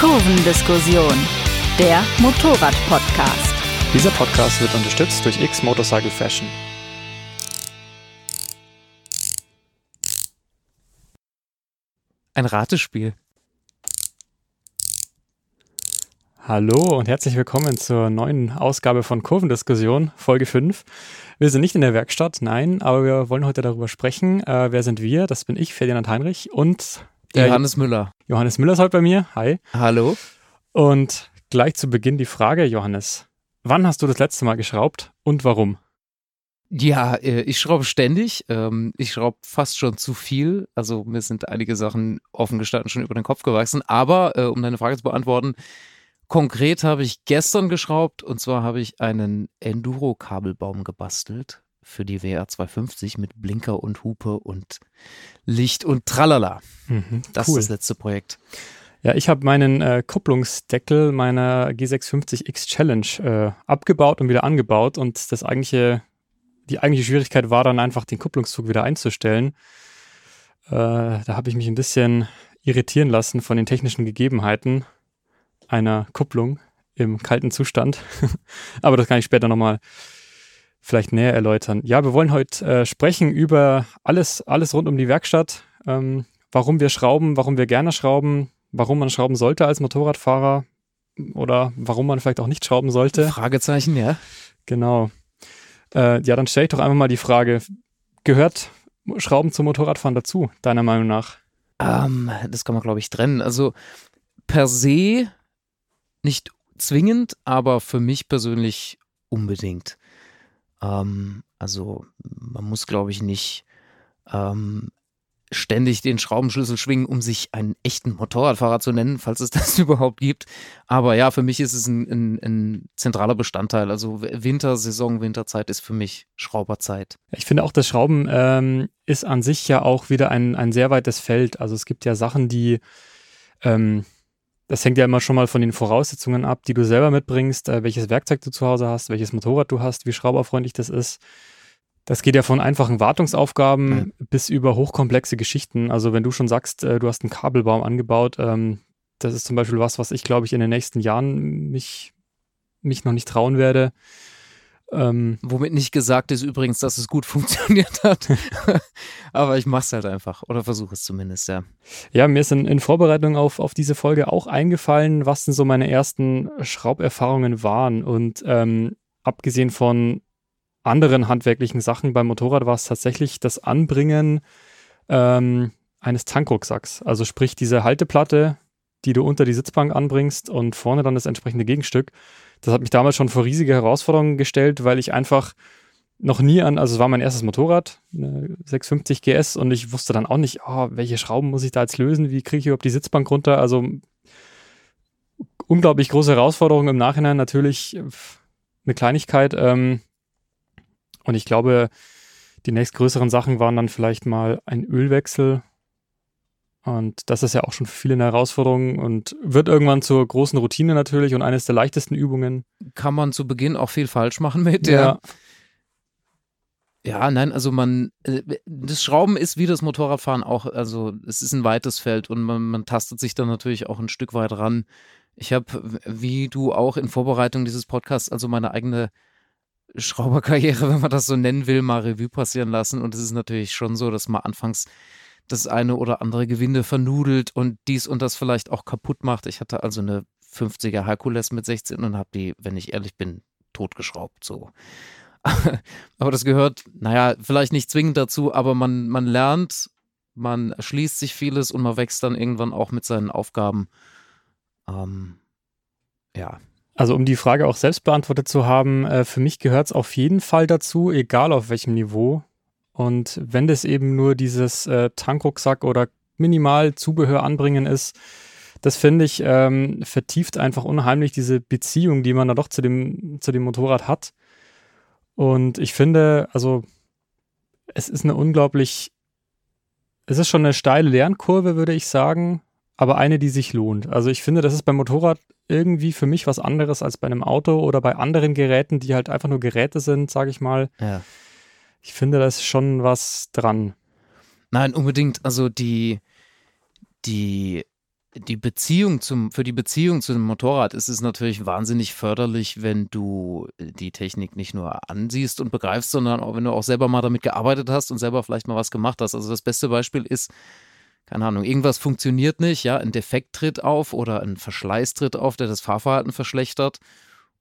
Kurvendiskussion, der Motorrad-Podcast. Dieser Podcast wird unterstützt durch X Motorcycle Fashion. Ein Ratespiel. Hallo und herzlich willkommen zur neuen Ausgabe von Kurvendiskussion, Folge 5. Wir sind nicht in der Werkstatt, nein, aber wir wollen heute darüber sprechen. Äh, wer sind wir? Das bin ich, Ferdinand Heinrich und der Johannes Müller. Johannes Müller ist heute bei mir. Hi. Hallo. Und gleich zu Beginn die Frage, Johannes. Wann hast du das letzte Mal geschraubt und warum? Ja, äh, ich schraube ständig. Ähm, ich schraube fast schon zu viel. Also mir sind einige Sachen offen gestanden schon über den Kopf gewachsen. Aber äh, um deine Frage zu beantworten, konkret habe ich gestern geschraubt und zwar habe ich einen Enduro-Kabelbaum gebastelt für die WR 250 mit Blinker und Hupe und Licht und Tralala. Mhm, das cool. ist das letzte Projekt. Ja, ich habe meinen äh, Kupplungsdeckel meiner G650X Challenge äh, abgebaut und wieder angebaut und das eigentliche, die eigentliche Schwierigkeit war dann einfach den Kupplungszug wieder einzustellen. Äh, da habe ich mich ein bisschen irritieren lassen von den technischen Gegebenheiten einer Kupplung im kalten Zustand. Aber das kann ich später nochmal vielleicht näher erläutern. Ja, wir wollen heute äh, sprechen über alles, alles rund um die Werkstatt. Ähm, warum wir schrauben, warum wir gerne schrauben, warum man schrauben sollte als Motorradfahrer oder warum man vielleicht auch nicht schrauben sollte. Fragezeichen, ja. Genau. Äh, ja, dann stelle ich doch einfach mal die Frage, gehört Schrauben zum Motorradfahren dazu, deiner Meinung nach? Ähm, das kann man, glaube ich, trennen. Also per se nicht zwingend, aber für mich persönlich unbedingt. Ähm, also man muss, glaube ich, nicht ähm, ständig den Schraubenschlüssel schwingen, um sich einen echten Motorradfahrer zu nennen, falls es das überhaupt gibt. Aber ja, für mich ist es ein, ein, ein zentraler Bestandteil. Also Wintersaison, Winterzeit ist für mich Schrauberzeit. Ich finde auch, das Schrauben ähm, ist an sich ja auch wieder ein, ein sehr weites Feld. Also es gibt ja Sachen, die ähm, das hängt ja immer schon mal von den Voraussetzungen ab, die du selber mitbringst, äh, welches Werkzeug du zu Hause hast, welches Motorrad du hast, wie schrauberfreundlich das ist. Das geht ja von einfachen Wartungsaufgaben ja. bis über hochkomplexe Geschichten. Also wenn du schon sagst, äh, du hast einen Kabelbaum angebaut, ähm, das ist zum Beispiel was, was ich glaube ich in den nächsten Jahren mich, mich noch nicht trauen werde. Ähm, Womit nicht gesagt ist übrigens, dass es gut funktioniert hat. Aber ich mache es halt einfach oder versuche es zumindest, ja. Ja, mir ist in, in, Vorbereitung auf, auf diese Folge auch eingefallen, was denn so meine ersten Schrauberfahrungen waren. Und ähm, abgesehen von anderen handwerklichen Sachen beim Motorrad war es tatsächlich das Anbringen ähm, eines Tankrucksacks. Also sprich diese Halteplatte, die du unter die Sitzbank anbringst und vorne dann das entsprechende Gegenstück. Das hat mich damals schon vor riesige Herausforderungen gestellt, weil ich einfach noch nie an, also es war mein erstes Motorrad, eine 650 GS und ich wusste dann auch nicht, oh, welche Schrauben muss ich da jetzt lösen, wie kriege ich überhaupt die Sitzbank runter, also unglaublich große Herausforderung im Nachhinein natürlich eine Kleinigkeit, ähm, und ich glaube, die nächstgrößeren Sachen waren dann vielleicht mal ein Ölwechsel. Und das ist ja auch schon für viele eine Herausforderung und wird irgendwann zur großen Routine natürlich und eines der leichtesten Übungen. Kann man zu Beginn auch viel falsch machen mit, ja. Ja, nein, also man, äh, das Schrauben ist wie das Motorradfahren auch, also es ist ein weites Feld und man, man tastet sich dann natürlich auch ein Stück weit ran. Ich habe, wie du auch in Vorbereitung dieses Podcasts, also meine eigene Schrauberkarriere, wenn man das so nennen will, mal Revue passieren lassen. Und es ist natürlich schon so, dass man anfangs das eine oder andere Gewinde vernudelt und dies und das vielleicht auch kaputt macht. Ich hatte also eine 50er Herkules mit 16 und habe die, wenn ich ehrlich bin, totgeschraubt. So. aber das gehört, naja, vielleicht nicht zwingend dazu, aber man, man lernt, man erschließt sich vieles und man wächst dann irgendwann auch mit seinen Aufgaben. Ähm, ja, also um die Frage auch selbst beantwortet zu haben, äh, für mich gehört es auf jeden Fall dazu, egal auf welchem Niveau. Und wenn das eben nur dieses äh, Tankrucksack oder minimal Zubehör anbringen ist, das finde ich, ähm, vertieft einfach unheimlich diese Beziehung, die man da doch zu dem, zu dem Motorrad hat. Und ich finde, also es ist eine unglaublich, es ist schon eine steile Lernkurve, würde ich sagen, aber eine, die sich lohnt. Also ich finde, das ist beim Motorrad irgendwie für mich was anderes als bei einem Auto oder bei anderen Geräten, die halt einfach nur Geräte sind, sage ich mal. Ja. Ich finde, da ist schon was dran. Nein, unbedingt. Also die, die, die Beziehung zum, für die Beziehung zu dem Motorrad ist es natürlich wahnsinnig förderlich, wenn du die Technik nicht nur ansiehst und begreifst, sondern auch wenn du auch selber mal damit gearbeitet hast und selber vielleicht mal was gemacht hast. Also das beste Beispiel ist, keine Ahnung, irgendwas funktioniert nicht, ja, ein Defekt tritt auf oder ein Verschleiß tritt auf, der das Fahrverhalten verschlechtert.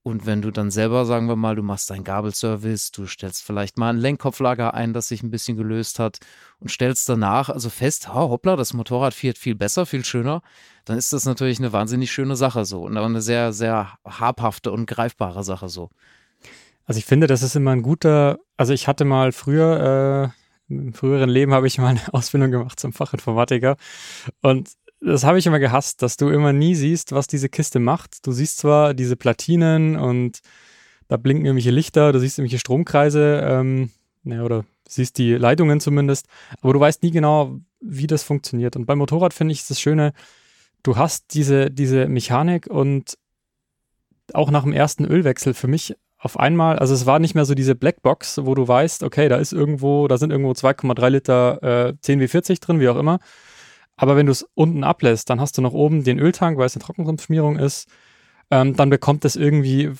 Und wenn du dann selber, sagen wir mal, du machst deinen Gabelservice, du stellst vielleicht mal ein Lenkkopflager ein, das sich ein bisschen gelöst hat und stellst danach also fest, oh, hoppla, das Motorrad fährt viel besser, viel schöner, dann ist das natürlich eine wahnsinnig schöne Sache so und eine sehr, sehr habhafte und greifbare Sache so. Also ich finde, das ist immer ein guter, also ich hatte mal früher, äh, im früheren Leben habe ich mal eine Ausbildung gemacht zum Fachinformatiker und das habe ich immer gehasst, dass du immer nie siehst, was diese Kiste macht. Du siehst zwar diese Platinen und da blinken irgendwelche Lichter, du siehst irgendwelche Stromkreise, ähm, oder siehst die Leitungen zumindest, aber du weißt nie genau, wie das funktioniert. Und beim Motorrad finde ich das Schöne, du hast diese, diese Mechanik und auch nach dem ersten Ölwechsel für mich auf einmal, also es war nicht mehr so diese Blackbox, wo du weißt, okay, da ist irgendwo, da sind irgendwo 2,3 Liter äh, 10W40 drin, wie auch immer, aber wenn du es unten ablässt, dann hast du noch oben den Öltank, weil es eine Trockenschmiierung ist. Ähm, dann bekommt es irgendwie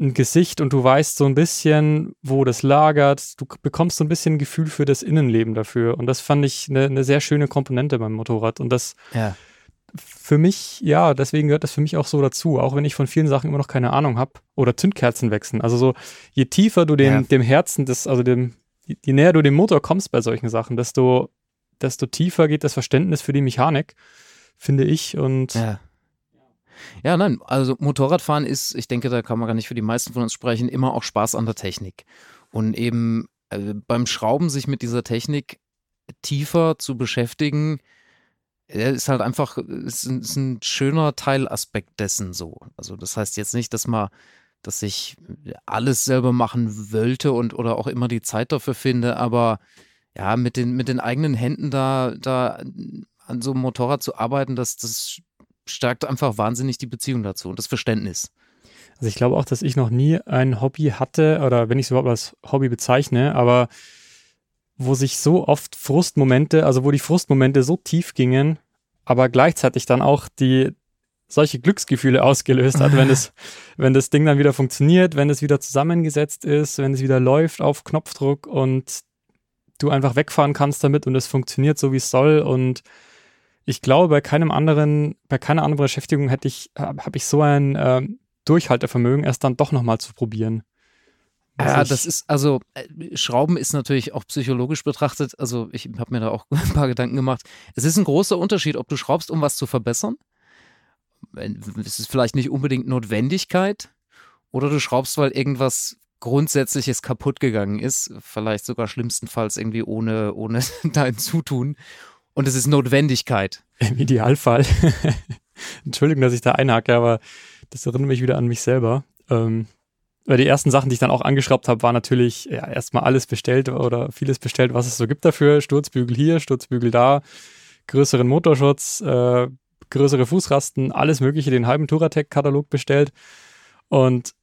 ein Gesicht und du weißt so ein bisschen, wo das lagert. Du bekommst so ein bisschen ein Gefühl für das Innenleben dafür. Und das fand ich eine, eine sehr schöne Komponente beim Motorrad. Und das ja. für mich, ja, deswegen gehört das für mich auch so dazu. Auch wenn ich von vielen Sachen immer noch keine Ahnung habe. Oder Zündkerzen wechseln. Also so, je tiefer du dem, ja. dem Herzen des, also dem, je näher du dem Motor kommst bei solchen Sachen, desto desto tiefer geht das Verständnis für die Mechanik, finde ich. Und ja. Ja, nein, also Motorradfahren ist, ich denke, da kann man gar nicht für die meisten von uns sprechen, immer auch Spaß an der Technik. Und eben äh, beim Schrauben sich mit dieser Technik tiefer zu beschäftigen, ist halt einfach, ist, ist ein schöner Teilaspekt dessen so. Also das heißt jetzt nicht, dass man, dass ich alles selber machen wollte und oder auch immer die Zeit dafür finde, aber ja, mit den, mit den eigenen Händen da, da an so einem Motorrad zu arbeiten, das, das stärkt einfach wahnsinnig die Beziehung dazu und das Verständnis. Also ich glaube auch, dass ich noch nie ein Hobby hatte, oder wenn ich es überhaupt als Hobby bezeichne, aber wo sich so oft Frustmomente, also wo die Frustmomente so tief gingen, aber gleichzeitig dann auch die solche Glücksgefühle ausgelöst hat, wenn das, wenn das Ding dann wieder funktioniert, wenn es wieder zusammengesetzt ist, wenn es wieder läuft auf Knopfdruck und du einfach wegfahren kannst damit und es funktioniert so, wie es soll. Und ich glaube, bei keinem anderen, bei keiner anderen Beschäftigung hätte ich, habe ich so ein äh, Durchhaltevermögen, erst dann doch nochmal zu probieren. Ja, das ist, also äh, Schrauben ist natürlich auch psychologisch betrachtet, also ich habe mir da auch ein paar Gedanken gemacht. Es ist ein großer Unterschied, ob du schraubst, um was zu verbessern. Es ist vielleicht nicht unbedingt Notwendigkeit. Oder du schraubst, weil irgendwas Grundsätzliches kaputt gegangen ist, vielleicht sogar schlimmstenfalls irgendwie ohne, ohne dein Zutun. Und es ist Notwendigkeit. Im Idealfall. Entschuldigung, dass ich da einhake, aber das erinnert mich wieder an mich selber. Ähm, weil die ersten Sachen, die ich dann auch angeschraubt habe, war natürlich ja, erstmal alles bestellt oder vieles bestellt, was es so gibt dafür. Sturzbügel hier, Sturzbügel da, größeren Motorschutz, äh, größere Fußrasten, alles Mögliche, den halben Touratec-Katalog bestellt. Und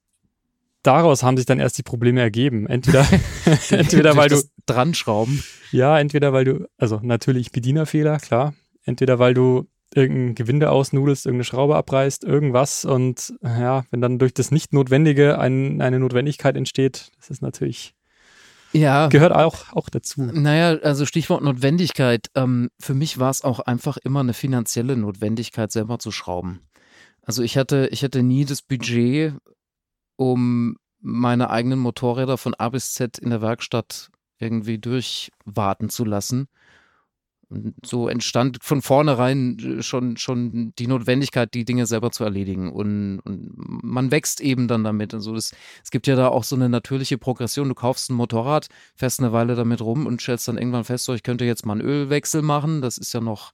daraus haben sich dann erst die Probleme ergeben. Entweder, entweder weil du dran schrauben. Ja, entweder weil du, also natürlich Bedienerfehler, klar. Entweder weil du irgendein Gewinde ausnudelst, irgendeine Schraube abreißt, irgendwas und ja, wenn dann durch das Nicht-Notwendige ein, eine Notwendigkeit entsteht, das ist natürlich ja. Gehört auch, auch dazu. Naja, also Stichwort Notwendigkeit. Ähm, für mich war es auch einfach immer eine finanzielle Notwendigkeit, selber zu schrauben. Also ich hatte, ich hatte nie das Budget, um meine eigenen Motorräder von A bis Z in der Werkstatt irgendwie durchwarten zu lassen. Und so entstand von vornherein äh, schon, schon die Notwendigkeit, die Dinge selber zu erledigen. Und, und man wächst eben dann damit. Also das, es gibt ja da auch so eine natürliche Progression. Du kaufst ein Motorrad, fährst eine Weile damit rum und stellst dann irgendwann fest, so, ich könnte jetzt mal einen Ölwechsel machen. Das ist ja noch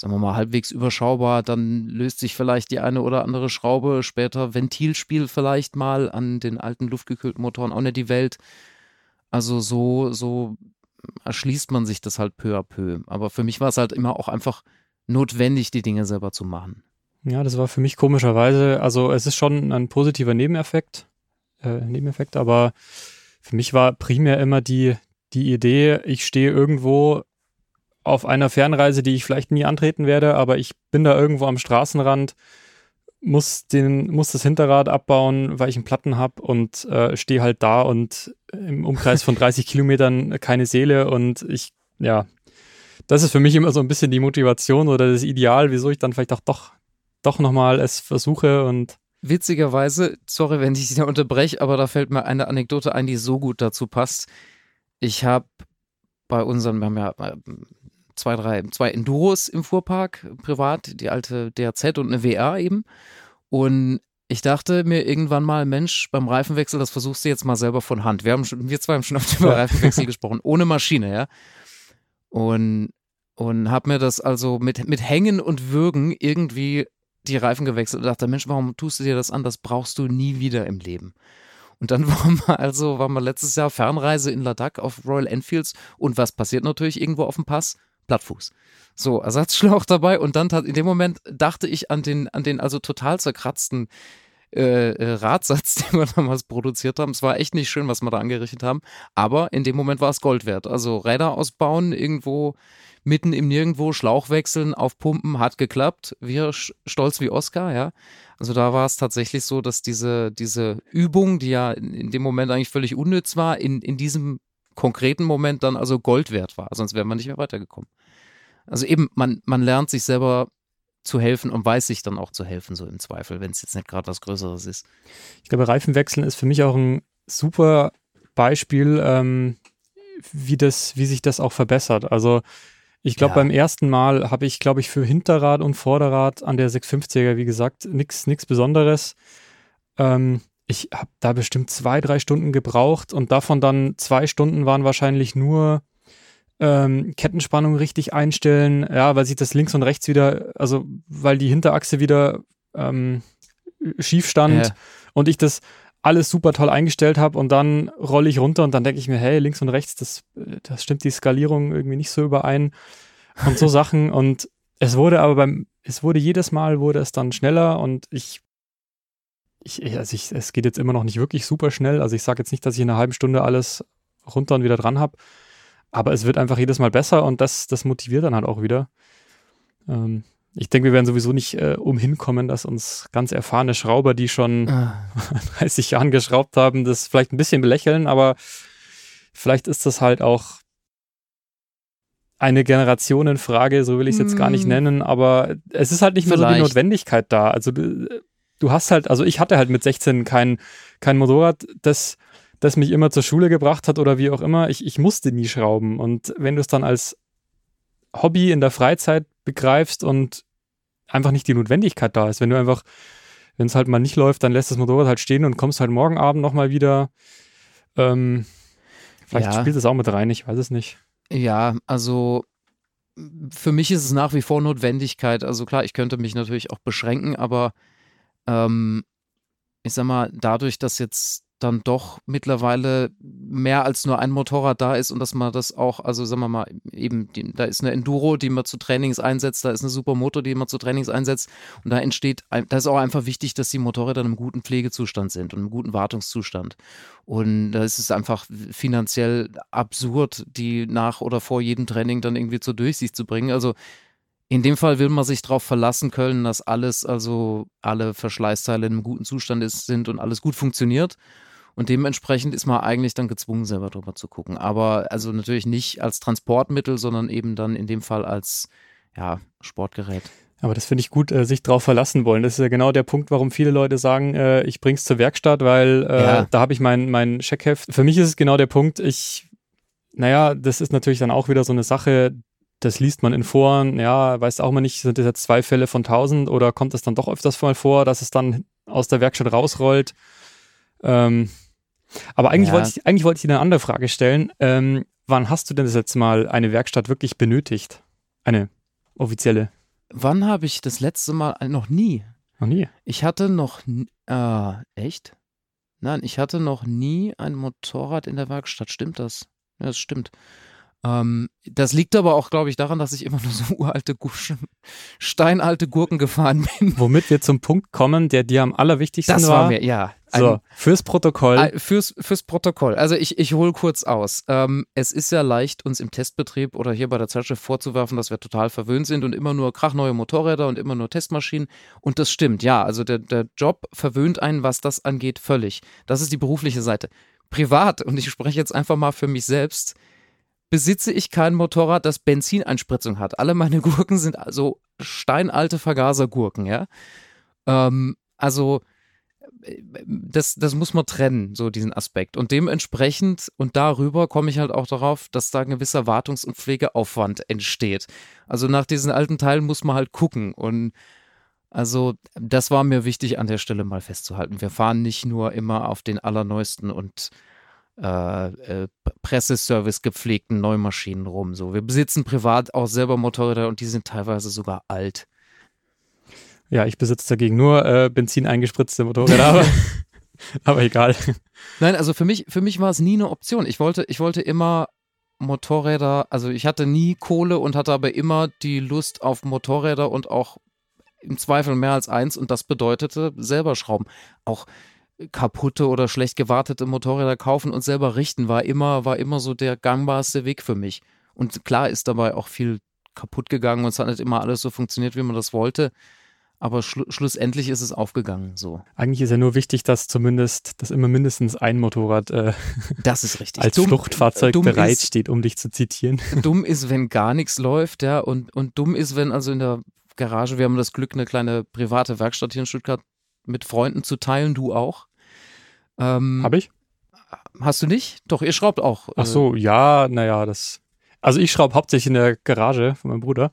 sagen wir mal, halbwegs überschaubar. Dann löst sich vielleicht die eine oder andere Schraube. Später Ventilspiel vielleicht mal an den alten luftgekühlten Motoren auch nicht die Welt. Also so, so erschließt man sich das halt peu à peu. Aber für mich war es halt immer auch einfach notwendig, die Dinge selber zu machen. Ja, das war für mich komischerweise, also es ist schon ein positiver Nebeneffekt, äh, Nebeneffekt, aber für mich war primär immer die, die Idee, ich stehe irgendwo auf einer Fernreise, die ich vielleicht nie antreten werde, aber ich bin da irgendwo am Straßenrand, muss, den, muss das Hinterrad abbauen, weil ich einen Platten habe und äh, stehe halt da und im Umkreis von 30 Kilometern keine Seele und ich, ja, das ist für mich immer so ein bisschen die Motivation oder das Ideal, wieso ich dann vielleicht auch doch, doch nochmal es versuche und Witzigerweise, sorry, wenn ich dich da unterbreche, aber da fällt mir eine Anekdote ein, die so gut dazu passt. Ich habe bei unseren, wir haben ja zwei, drei, zwei Enduros im Fuhrpark, privat, die alte DRZ und eine WR eben. Und ich dachte mir irgendwann mal, Mensch, beim Reifenwechsel, das versuchst du jetzt mal selber von Hand. Wir haben schon, wir zwei haben schon oft über Reifenwechsel gesprochen, ohne Maschine, ja. Und, und habe mir das also mit, mit Hängen und Würgen irgendwie die Reifen gewechselt und dachte, Mensch, warum tust du dir das an? Das brauchst du nie wieder im Leben. Und dann waren wir also, waren wir letztes Jahr Fernreise in Ladakh auf Royal Enfields und was passiert natürlich irgendwo auf dem Pass? Plattfuß. So, Ersatzschlauch dabei und dann in dem Moment dachte ich an den, an den also total zerkratzten äh, äh, Radsatz, den wir damals produziert haben. Es war echt nicht schön, was wir da angerichtet haben, aber in dem Moment war es Gold wert. Also Räder ausbauen, irgendwo mitten im Nirgendwo, Schlauch wechseln, aufpumpen, hat geklappt. Wir stolz wie Oscar, ja. Also da war es tatsächlich so, dass diese, diese Übung, die ja in, in dem Moment eigentlich völlig unnütz war, in, in diesem konkreten Moment dann also Gold wert war. Sonst wäre man nicht mehr weitergekommen. Also eben, man, man lernt sich selber zu helfen und weiß sich dann auch zu helfen, so im Zweifel, wenn es jetzt nicht gerade was Größeres ist. Ich glaube, Reifenwechseln ist für mich auch ein super Beispiel, ähm, wie, das, wie sich das auch verbessert. Also ich glaube, ja. beim ersten Mal habe ich, glaube ich, für Hinterrad und Vorderrad an der 650er, wie gesagt, nichts Besonderes. Ähm, ich habe da bestimmt zwei, drei Stunden gebraucht und davon dann zwei Stunden waren wahrscheinlich nur ähm, Kettenspannung richtig einstellen, ja, weil sich das links und rechts wieder, also weil die Hinterachse wieder ähm, schief stand ja. und ich das alles super toll eingestellt habe und dann rolle ich runter und dann denke ich mir, hey, links und rechts, das, das stimmt die Skalierung irgendwie nicht so überein und so Sachen und es wurde aber beim, es wurde jedes Mal wurde es dann schneller und ich, ich, also ich, es geht jetzt immer noch nicht wirklich super schnell, also ich sage jetzt nicht, dass ich in einer halben Stunde alles runter und wieder dran habe, aber es wird einfach jedes Mal besser und das, das motiviert dann halt auch wieder. Ähm, ich denke, wir werden sowieso nicht äh, umhin kommen, dass uns ganz erfahrene Schrauber, die schon ah. 30 Jahren geschraubt haben, das vielleicht ein bisschen belächeln, aber vielleicht ist das halt auch eine Generationenfrage, so will ich es jetzt gar nicht hm. nennen, aber es ist halt nicht mehr so die Notwendigkeit da. Also du, hast halt, also ich hatte halt mit 16 kein, kein Motorrad, das das mich immer zur Schule gebracht hat oder wie auch immer. Ich, ich musste nie schrauben. Und wenn du es dann als Hobby in der Freizeit begreifst und einfach nicht die Notwendigkeit da ist, wenn du einfach, wenn es halt mal nicht läuft, dann lässt das Motorrad halt stehen und kommst halt morgen Abend nochmal wieder. Ähm, vielleicht ja. spielt es auch mit rein, ich weiß es nicht. Ja, also für mich ist es nach wie vor Notwendigkeit. Also klar, ich könnte mich natürlich auch beschränken, aber ähm, ich sag mal, dadurch, dass jetzt dann doch mittlerweile mehr als nur ein Motorrad da ist und dass man das auch, also sagen wir mal, eben, die, da ist eine Enduro, die man zu Trainings einsetzt, da ist eine Supermoto, die man zu Trainings einsetzt und da entsteht, da ist auch einfach wichtig, dass die Motorräder in einem guten Pflegezustand sind und einem guten Wartungszustand. Und da ist es einfach finanziell absurd, die nach oder vor jedem Training dann irgendwie zur Durchsicht zu bringen. Also in dem Fall will man sich darauf verlassen können, dass alles, also alle Verschleißteile in einem guten Zustand ist, sind und alles gut funktioniert. Und dementsprechend ist man eigentlich dann gezwungen, selber drüber zu gucken. Aber also natürlich nicht als Transportmittel, sondern eben dann in dem Fall als ja, Sportgerät. Aber das finde ich gut, äh, sich drauf verlassen wollen. Das ist ja genau der Punkt, warum viele Leute sagen, äh, ich bring's zur Werkstatt, weil äh, ja. da habe ich mein, mein Checkheft. Für mich ist es genau der Punkt, ich, naja, das ist natürlich dann auch wieder so eine Sache, das liest man in Foren, ja, weiß auch mal nicht, sind das jetzt zwei Fälle von tausend oder kommt es dann doch öfters mal vor, dass es dann aus der Werkstatt rausrollt. Ähm, aber eigentlich, ja. wollte ich, eigentlich wollte ich dir eine andere Frage stellen. Ähm, wann hast du denn das letzte Mal eine Werkstatt wirklich benötigt? Eine offizielle? Wann habe ich das letzte Mal? Äh, noch nie. Noch nie? Ich hatte noch. Äh, echt? Nein, ich hatte noch nie ein Motorrad in der Werkstatt. Stimmt das? Ja, das stimmt. Ähm, das liegt aber auch, glaube ich, daran, dass ich immer nur so uralte, steinalte Gurken gefahren bin. Womit wir zum Punkt kommen, der dir am allerwichtigsten das war. Das war mir, ja. So, fürs Protokoll. Fürs, fürs Protokoll. Also ich, ich hole kurz aus. Ähm, es ist ja leicht, uns im Testbetrieb oder hier bei der Zeitschrift vorzuwerfen, dass wir total verwöhnt sind und immer nur krachneue Motorräder und immer nur Testmaschinen. Und das stimmt, ja. Also der, der Job verwöhnt einen, was das angeht, völlig. Das ist die berufliche Seite. Privat, und ich spreche jetzt einfach mal für mich selbst, besitze ich kein Motorrad, das Benzineinspritzung hat. Alle meine Gurken sind also steinalte Vergasergurken, ja. Ähm, also das, das muss man trennen, so diesen Aspekt. Und dementsprechend und darüber komme ich halt auch darauf, dass da ein gewisser Wartungs- und Pflegeaufwand entsteht. Also nach diesen alten Teilen muss man halt gucken. Und also das war mir wichtig an der Stelle mal festzuhalten. Wir fahren nicht nur immer auf den allerneuesten und äh, äh, Presseservice gepflegten Neumaschinen rum. So, wir besitzen privat auch selber Motorräder und die sind teilweise sogar alt. Ja, ich besitze dagegen nur äh, Benzin eingespritzte Motorräder, aber, aber egal. Nein, also für mich, für mich war es nie eine Option. Ich wollte, ich wollte immer Motorräder, also ich hatte nie Kohle und hatte aber immer die Lust auf Motorräder und auch im Zweifel mehr als eins und das bedeutete selber schrauben. Auch kaputte oder schlecht gewartete Motorräder kaufen und selber richten war immer, war immer so der gangbarste Weg für mich. Und klar ist dabei auch viel kaputt gegangen und es hat nicht immer alles so funktioniert, wie man das wollte. Aber schlu schlussendlich ist es aufgegangen so. Eigentlich ist ja nur wichtig, dass zumindest, dass immer mindestens ein Motorrad äh, das ist richtig. als dumm, Fluchtfahrzeug dumm bereitsteht, um dich zu zitieren. Dumm ist, wenn gar nichts läuft, ja, und, und dumm ist, wenn also in der Garage, wir haben das Glück, eine kleine private Werkstatt hier in Stuttgart mit Freunden zu teilen, du auch. Ähm, Habe ich? Hast du nicht? Doch, ihr schraubt auch. Ach so, ja, naja, das. Also ich schraube hauptsächlich in der Garage von meinem Bruder.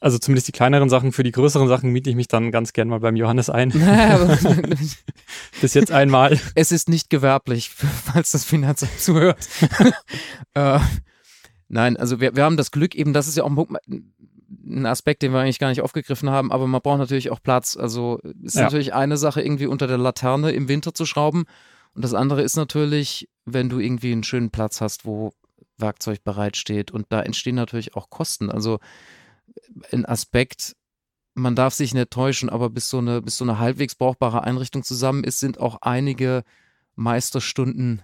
Also zumindest die kleineren Sachen. Für die größeren Sachen miete ich mich dann ganz gern mal beim Johannes ein. Bis jetzt einmal. Es ist nicht gewerblich, falls das Finanzamt zuhört. äh, nein, also wir, wir haben das Glück eben, das ist ja auch ein Aspekt, den wir eigentlich gar nicht aufgegriffen haben, aber man braucht natürlich auch Platz. Also ist ja. natürlich eine Sache, irgendwie unter der Laterne im Winter zu schrauben. Und das andere ist natürlich, wenn du irgendwie einen schönen Platz hast, wo Werkzeug bereitsteht. Und da entstehen natürlich auch Kosten. Also ein Aspekt, man darf sich nicht täuschen, aber bis so eine, bis so eine halbwegs brauchbare Einrichtung zusammen ist, sind auch einige Meisterstunden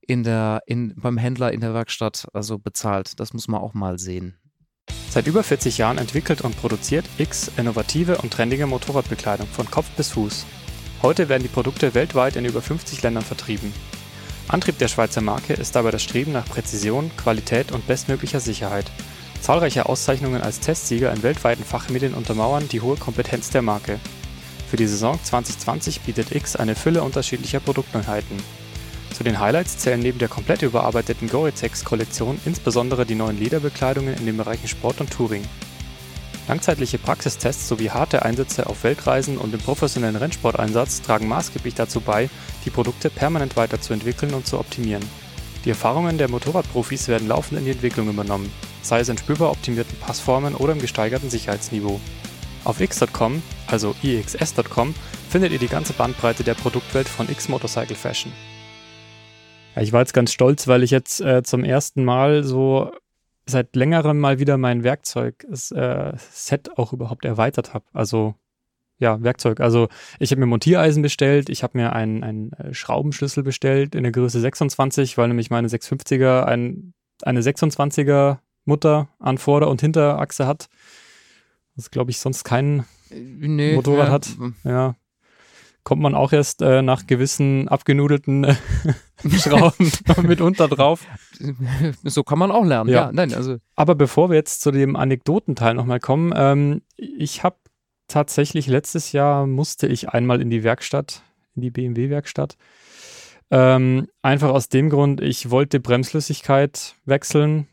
in der, in, beim Händler in der Werkstatt also bezahlt. Das muss man auch mal sehen. Seit über 40 Jahren entwickelt und produziert X innovative und trendige Motorradbekleidung von Kopf bis Fuß. Heute werden die Produkte weltweit in über 50 Ländern vertrieben. Antrieb der Schweizer Marke ist dabei das Streben nach Präzision, Qualität und bestmöglicher Sicherheit. Zahlreiche Auszeichnungen als Testsieger in weltweiten Fachmedien untermauern die hohe Kompetenz der Marke. Für die Saison 2020 bietet X eine Fülle unterschiedlicher Produktneuheiten. Zu den Highlights zählen neben der komplett überarbeiteten Gore-Tex-Kollektion insbesondere die neuen Lederbekleidungen in den Bereichen Sport und Touring. Langzeitliche Praxistests sowie harte Einsätze auf Weltreisen und im professionellen Rennsporteinsatz tragen maßgeblich dazu bei, die Produkte permanent weiterzuentwickeln und zu optimieren. Die Erfahrungen der Motorradprofis werden laufend in die Entwicklung übernommen, sei es in spürbar optimierten Passformen oder im gesteigerten Sicherheitsniveau. Auf x.com, also ixs.com, findet ihr die ganze Bandbreite der Produktwelt von X Motorcycle Fashion. Ja, ich war jetzt ganz stolz, weil ich jetzt äh, zum ersten Mal so seit längerem mal wieder mein Werkzeug-Set äh, auch überhaupt erweitert habe. Also ja, Werkzeug. Also ich habe mir Montiereisen bestellt, ich habe mir einen, einen äh, Schraubenschlüssel bestellt in der Größe 26, weil nämlich meine 650er ein, eine 26er Mutter an Vorder- und Hinterachse hat. Das glaube ich sonst kein äh, nee, Motorrad ja. hat. Ja kommt man auch erst äh, nach gewissen abgenudelten äh, Schrauben mitunter drauf. So kann man auch lernen, ja. ja. Nein, also. Aber bevor wir jetzt zu dem Anekdotenteil nochmal kommen, ähm, ich habe tatsächlich letztes Jahr musste ich einmal in die Werkstatt, in die BMW-Werkstatt. Ähm, einfach aus dem Grund, ich wollte Bremsflüssigkeit wechseln,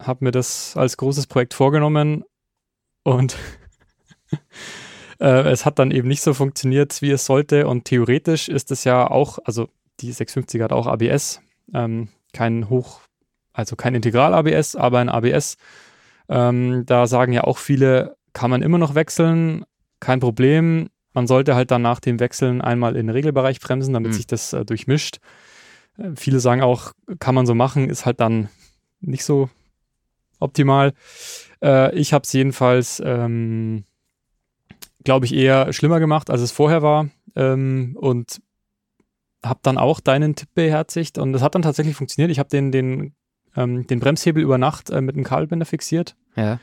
habe mir das als großes Projekt vorgenommen und Äh, es hat dann eben nicht so funktioniert, wie es sollte. Und theoretisch ist es ja auch, also die 650 hat auch ABS, ähm, kein Hoch, also kein Integral-ABS, aber ein ABS. Ähm, da sagen ja auch viele, kann man immer noch wechseln, kein Problem. Man sollte halt dann nach dem Wechseln einmal in den Regelbereich bremsen, damit mhm. sich das äh, durchmischt. Äh, viele sagen auch, kann man so machen, ist halt dann nicht so optimal. Äh, ich habe es jedenfalls, ähm, glaube ich, eher schlimmer gemacht, als es vorher war. Ähm, und habe dann auch deinen Tipp beherzigt und es hat dann tatsächlich funktioniert. Ich habe den, den, ähm, den Bremshebel über Nacht äh, mit einem Kabelbinder fixiert. Ja.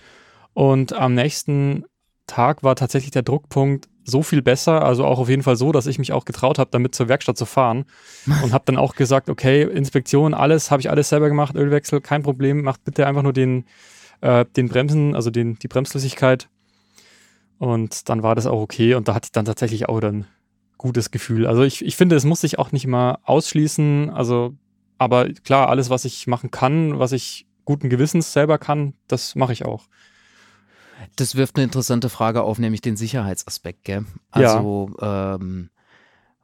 Und am nächsten Tag war tatsächlich der Druckpunkt so viel besser, also auch auf jeden Fall so, dass ich mich auch getraut habe, damit zur Werkstatt zu fahren und habe dann auch gesagt, okay, Inspektion, alles, habe ich alles selber gemacht, Ölwechsel, kein Problem, macht bitte einfach nur den, äh, den Bremsen, also den, die Bremsflüssigkeit und dann war das auch okay und da hatte ich dann tatsächlich auch dann gutes Gefühl. Also ich, ich finde, es muss sich auch nicht immer ausschließen, also aber klar, alles, was ich machen kann, was ich guten Gewissens selber kann, das mache ich auch. Das wirft eine interessante Frage auf, nämlich den Sicherheitsaspekt. Gell? Also ja. ähm,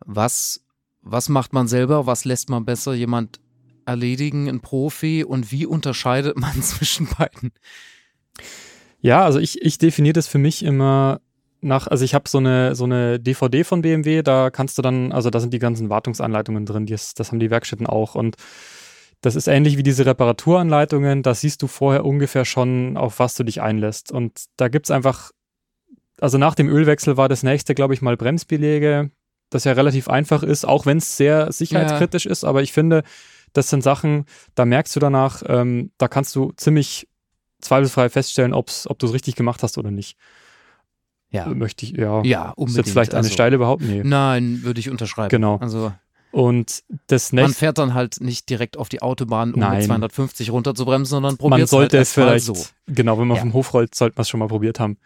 was, was macht man selber, was lässt man besser jemand erledigen, ein Profi und wie unterscheidet man zwischen beiden? Ja, also ich, ich definiere das für mich immer nach, also ich habe so eine, so eine DVD von BMW, da kannst du dann, also da sind die ganzen Wartungsanleitungen drin, das, das haben die Werkstätten auch und das ist ähnlich wie diese Reparaturanleitungen. Da siehst du vorher ungefähr schon, auf was du dich einlässt. Und da gibt es einfach, also nach dem Ölwechsel war das nächste, glaube ich, mal Bremsbeläge, das ja relativ einfach ist, auch wenn es sehr sicherheitskritisch ja. ist. Aber ich finde, das sind Sachen, da merkst du danach, ähm, da kannst du ziemlich zweifelsfrei feststellen, ob's, ob du es richtig gemacht hast oder nicht. Ja. Möchte ich, ja. Ja, unbedingt. Ist jetzt vielleicht eine also, steile behaupten? Nee. Nein, würde ich unterschreiben. Genau. Also und das nächste. Man fährt dann halt nicht direkt auf die Autobahn, um Nein. mit 250 runter zu bremsen, sondern probiert Man sollte halt es vielleicht, so. genau, wenn man Ja. vom Hof rollt, sollte man es schon mal probiert haben.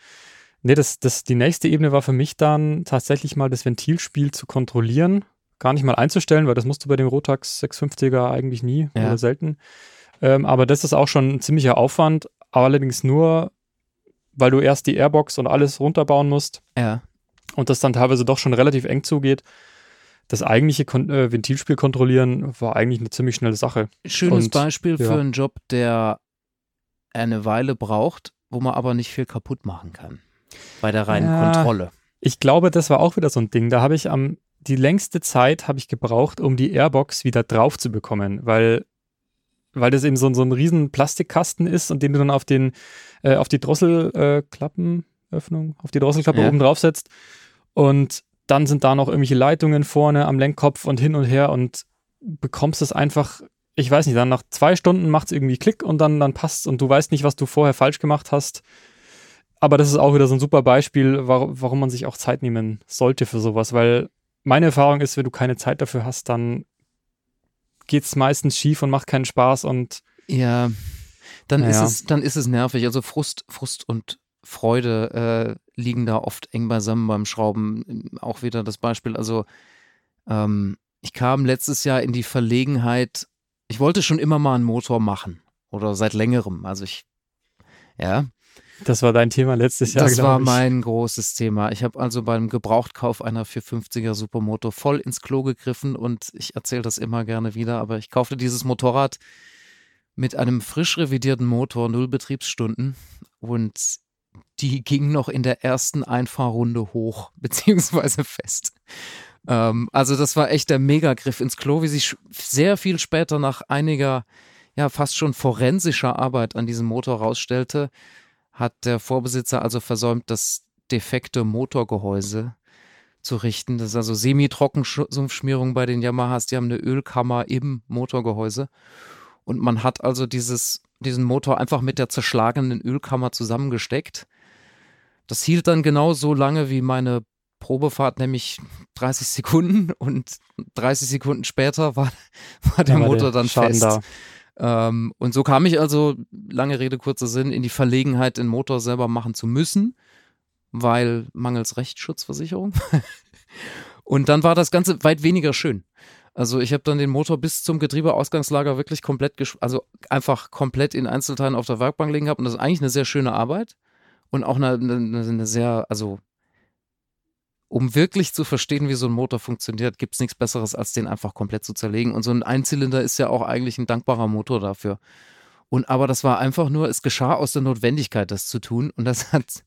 Nee, das, das, die nächste Ebene war für mich dann tatsächlich mal das Ventilspiel zu kontrollieren, gar nicht mal einzustellen, weil das musst du bei dem Rotax 650er eigentlich nie Ja. oder selten. Ähm, aber das ist auch schon ein ziemlicher Aufwand, allerdings nur, weil du erst die Airbox und alles runterbauen musst Ja. und das dann teilweise doch schon relativ eng zugeht. Das eigentliche Kon äh, Ventilspiel kontrollieren war eigentlich eine ziemlich schnelle Sache. Schönes Und, Beispiel ja. für einen Job, der eine Weile braucht, wo man aber nicht viel kaputt machen kann. Bei der reinen Ja. Kontrolle. Ich glaube, das war auch wieder so ein Ding. Da habe ich am die längste Zeit habe ich gebraucht, um die Airbox wieder drauf zu bekommen, weil weil das eben so, ein- so ein riesen Plastikkasten ist und den du dann auf den äh, auf die Drosselklappenöffnung, auf die Drosselklappe Ja. oben drauf setzt und dann sind da noch irgendwelche Leitungen vorne am Lenkkopf und hin und her und bekommst es einfach, ich weiß nicht, dann nach zwei Stunden macht es irgendwie Klick und dann, dann passt und du weißt nicht, was du vorher falsch gemacht hast. Aber das ist auch wieder so ein super Beispiel, warum, warum man sich auch Zeit nehmen sollte für sowas, weil meine Erfahrung ist, wenn du keine Zeit dafür hast, dann geht es meistens schief und macht keinen Spaß und Ja, dann, Naja. ist es, dann ist es nervig. Also Frust, Frust und Freude äh, liegen da oft eng beisammen beim Schrauben. Auch wieder das Beispiel. Also ähm, ich kam letztes Jahr in die Verlegenheit, ich wollte schon immer mal einen Motor machen. Oder seit längerem. Also ich, ja, das war dein Thema letztes Jahr, das war ich. mein großes Thema. Ich habe also beim Gebrauchtkauf einer 450er Supermoto voll ins Klo gegriffen und ich erzähle das immer gerne wieder, aber ich kaufte dieses Motorrad mit einem frisch revidierten Motor, null Betriebsstunden und die ging noch in der ersten Einfahrrunde hoch, beziehungsweise fest. Ähm, also das war echt der Megagriff ins Klo, wie sich sehr viel später nach einiger, ja fast schon forensischer Arbeit an diesem Motor rausstellte, hat der Vorbesitzer also versäumt, das defekte Motorgehäuse zu richten. Das ist also Semi-Trockensumpfschmierung bei den Yamahas. Die haben eine Ölkammer im Motorgehäuse. Und man hat also dieses, diesen Motor einfach mit der zerschlagenen Ölkammer zusammengesteckt. Das hielt dann genau so lange wie meine Probefahrt, nämlich 30 Sekunden. Und 30 Sekunden später war, war der war Motor dann fest. da. Ähm, und so kam ich also, lange Rede, kurzer Sinn, in die Verlegenheit, den Motor selber machen zu müssen, weil mangels Rechtsschutzversicherung. und dann war das Ganze weit weniger schön. Also ich habe dann den Motor bis zum Getriebeausgangslager wirklich komplett, also einfach komplett in Einzelteilen auf der Werkbank liegen gehabt. Und das ist eigentlich eine sehr schöne Arbeit und auch eine, eine, eine sehr, also um wirklich zu verstehen, wie so ein Motor funktioniert, gibt es nichts Besseres, als den einfach komplett zu zerlegen. Und so ein Einzylinder ist ja auch eigentlich ein dankbarer Motor dafür. Und aber das war einfach nur, es geschah aus der Notwendigkeit, das zu tun. Und das hat,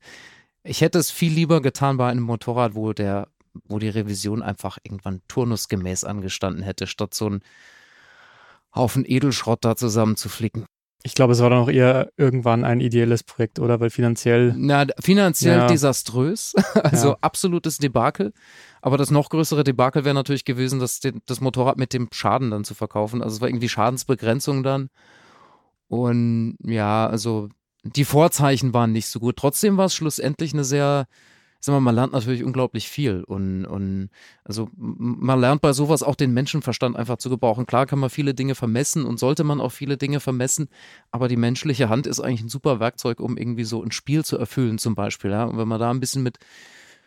ich hätte es viel lieber getan bei einem Motorrad, wo der, wo die Revision einfach irgendwann turnusgemäß angestanden hätte, statt so einen Haufen Edelschrott da zusammenzuflicken. Ich glaube, es war dann auch eher irgendwann ein ideelles Projekt, oder? Weil finanziell. Na, finanziell Ja. desaströs, also Ja. absolutes Debakel. Aber das noch größere Debakel wäre natürlich gewesen, das, das Motorrad mit dem Schaden dann zu verkaufen. Also es war irgendwie Schadensbegrenzung dann. Und ja, also die Vorzeichen waren nicht so gut. Trotzdem war es schlussendlich eine sehr, sag mal, man lernt natürlich unglaublich viel. Und, und also man lernt bei sowas auch den Menschenverstand einfach zu gebrauchen. Klar kann man viele Dinge vermessen und sollte man auch viele Dinge vermessen, aber die menschliche Hand ist eigentlich ein super Werkzeug, um irgendwie so ein Spiel zu erfüllen, zum Beispiel. Ja? Und wenn man da ein bisschen mit,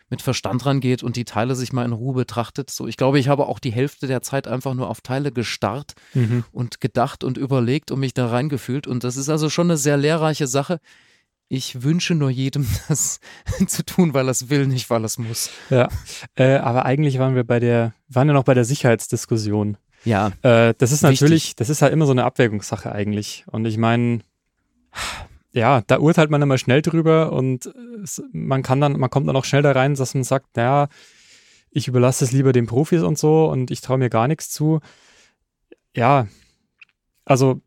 mit Verstand rangeht und die Teile sich mal in Ruhe betrachtet, so ich glaube, ich habe auch die Hälfte der Zeit einfach nur auf Teile gestarrt Mhm. und gedacht und überlegt und mich da reingefühlt. Und das ist also schon eine sehr lehrreiche Sache. Ich wünsche nur jedem, das zu tun, weil er es will, nicht weil er es muss. Ja. Äh, aber eigentlich waren wir bei der, waren ja noch bei der Sicherheitsdiskussion. Ja, Äh, das ist Wichtig. natürlich, das ist halt immer so eine Abwägungssache eigentlich. Und ich meine, ja, da urteilt man immer schnell drüber und es, man kann dann, man kommt dann auch schnell da rein, dass man sagt, naja, ich überlasse es lieber den Profis und so und ich traue mir gar nichts zu. Ja, also